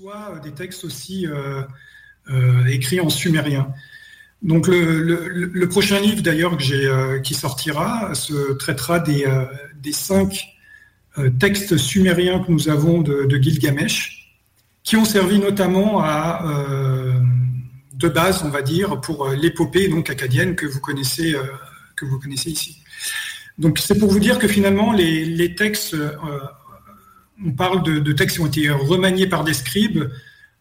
Soit des textes aussi euh, euh, écrits en sumérien. Donc le, prochain livre d'ailleurs euh, qui sortira se traitera des, euh, cinq euh, textes sumériens que nous avons de, Gilgamesh, qui ont servi notamment à euh, de base, on va dire, pour euh, l'épopée donc acadienne que vous connaissez, euh, ici. Donc c'est pour vous dire que finalement les, textes, euh, on parle de, de textes qui ont été remaniés par des scribes,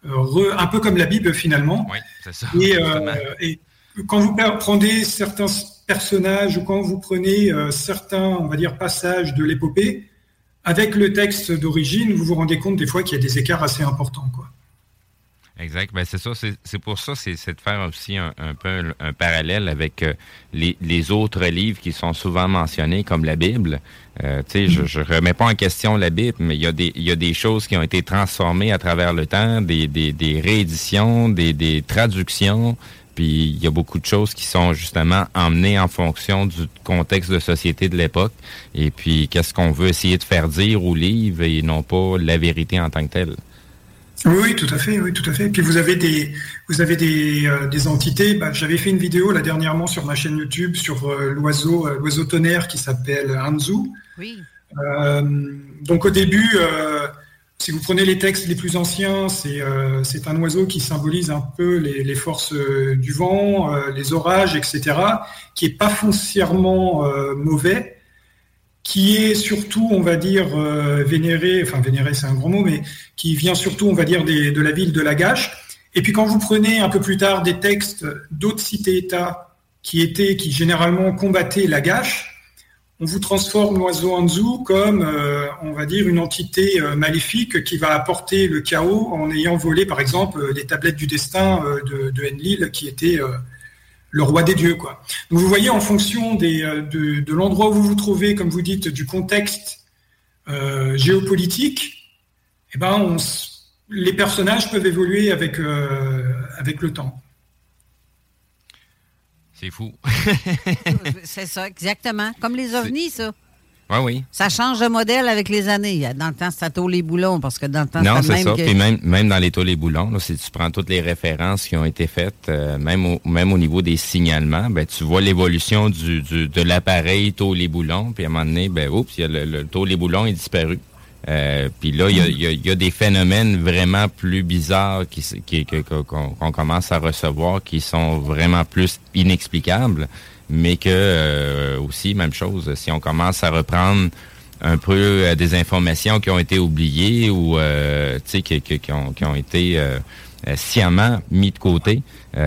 euh, re- un peu comme la Bible finalement. Oui, c'est ça. Et, euh, et quand vous prenez certains personnages ou quand vous prenez euh, certains, on va dire, passages de l'épopée, avec le texte d'origine, vous vous rendez compte des fois qu'il y a des écarts assez importants. Quoi. Exact. Ben, c'est ça. C'est c'est pour ça, c'est c'est de faire aussi un, un peu un, parallèle avec euh, les, les autres livres qui sont souvent mentionnés, comme la Bible. Euh, je, je remets pas en question la Bible, mais il y a des, y a des choses qui ont été transformées à travers le temps, des, des, des rééditions, des, des traductions. Puis il y a beaucoup de choses qui sont justement emmenées en fonction du contexte de société de l'époque. Et puis qu'est-ce qu'on veut essayer de faire dire au livre et non pas la vérité en tant que telle? Oui, tout à fait, oui, tout à fait. Et puis vous avez des, vous avez des, euh, des entités. Bah, J'avais fait une vidéo là dernièrement sur ma chaîne YouTube sur euh, l'oiseau, euh, l'oiseau tonnerre qui s'appelle Hanzu. Oui. Donc au début, si vous prenez les textes les plus anciens, c'est c'est un oiseau qui symbolise un peu les, les forces du vent, les orages, etc., qui est pas foncièrement mauvais, qui est surtout, on va dire, euh, vénéré, enfin vénéré c'est un grand mot, mais qui vient surtout, on va dire, de la ville de Lagash. Et puis quand vous prenez un peu plus tard des textes d'autres cités-États qui étaient, qui généralement combattaient Lagash, on vous transforme l'oiseau Anzu comme, euh, on va dire, une entité euh, maléfique qui va apporter le chaos en ayant volé, par exemple, les tablettes du destin de, Enlil, qui était euh, le roi des dieux. Quoi. Donc vous voyez, en fonction des, euh, de, de l'endroit où vous vous trouvez, comme vous dites, du contexte euh, géopolitique, eh ben, on les personnages peuvent évoluer avec, euh, avec le temps. C'est fou. C'est ça, exactement. Comme les ovnis, ça. Oui, oui. Ça change de modèle avec les années. Dans le temps, c'était les boulons, parce que dans le temps, Non, c'est ça. que... Puis même, même dans les taux les boulons, là, si tu prends toutes les références qui ont été faites, euh, même, au, même au niveau des signalements, ben, tu vois l'évolution du, du- de l'appareil taux les boulons. Puis à un moment donné, ben, oups, il y a le, le taux les boulons est disparu. Euh, puis là, il y a, il y a- y a des phénomènes vraiment plus bizarres qui, qu'on commence à recevoir qui sont vraiment plus inexplicables, mais que euh, aussi, même chose, si on commence à reprendre un peu euh, des informations qui ont été oubliées ou euh, qui, qui- qui ont, qui ont été euh, euh, sciemment mis de côté,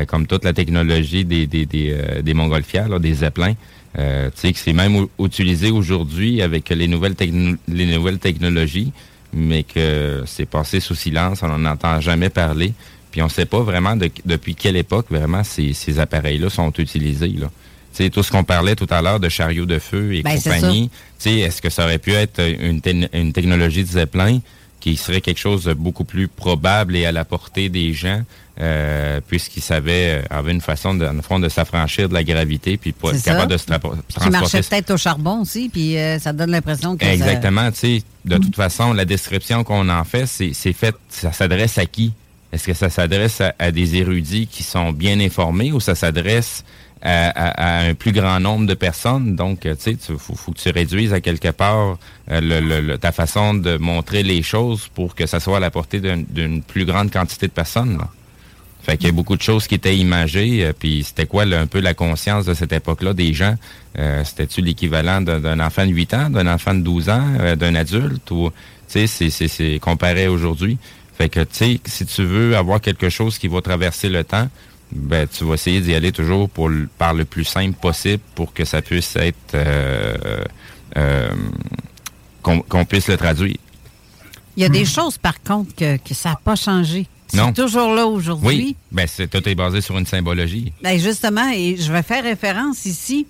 comme toute la technologie des, des, des, des montgolfières, là, des zeppelins. Euh, que c'est même utilisé aujourd'hui avec les nouvelles, les nouvelles technologies, mais que c'est passé sous silence, on n'en entend jamais parler. Puis on ne sait pas vraiment de- depuis quelle époque vraiment ces, ces appareils-là sont utilisés. Là. Tu sais, tout ce qu'on parlait tout à l'heure de chariots de feu et Ben, compagnie, tu est-ce que ça aurait pu être une, te- une technologie de Zeppelin qui serait quelque chose de beaucoup plus probable et à la portée des gens, euh, puisqu'ils savaient, euh, avaient une façon, de, fond, de s'affranchir de la gravité puis pour être capable ça. de se tra- Qui transporter marchait peut-être au charbon aussi, puis euh, ça donne l'impression que... ça- Exactement, tu sais, de toute façon, la description qu'on en fait, c'est c'est fait, ça s'adresse à qui? Est-ce que ça s'adresse à, à des érudits qui sont bien informés ou ça s'adresse à, un plus grand nombre de personnes. Donc, tu sais, il faut, que tu réduises à quelque part le, ta façon de montrer les choses pour que ça soit à la portée d'une plus grande quantité de personnes. Fait qu'il y a beaucoup de choses qui étaient imagées. Euh, puis c'était quoi un peu la conscience de cette époque-là des gens? Euh, C'était-tu l'équivalent d'un enfant de 8 ans, d'un enfant de 12 ans, euh, d'un adulte? Ou, tu sais, c'est comparé aujourd'hui. Fait que, tu sais, si tu veux avoir quelque chose qui va traverser le temps, ben, tu vas essayer d'y aller toujours pour, par le plus simple possible pour que ça puisse être... Euh, qu'on puisse le traduire. Il y a des choses, par contre, que, que ça n'a pas changé. C'est toujours là aujourd'hui. Oui, ben, tout est basé sur une symbologie. Ben justement, et je vais faire référence ici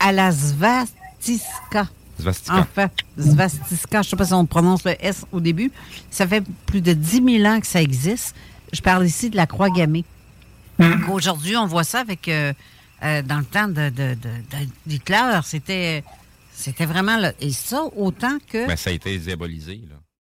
à la svastika. Svastika. En fait, svastika, je ne sais pas si on prononce le S au début. Ça fait plus de 10 000 ans que ça existe. Je parle ici de la croix gammée. Hmm. Aujourd'hui, on voit ça avec... Euh, euh, dans le temps de, de, d'Hitler, c'était, c'était vraiment... Là. Et ça, autant que... Ben, ça a été diabolisé, là.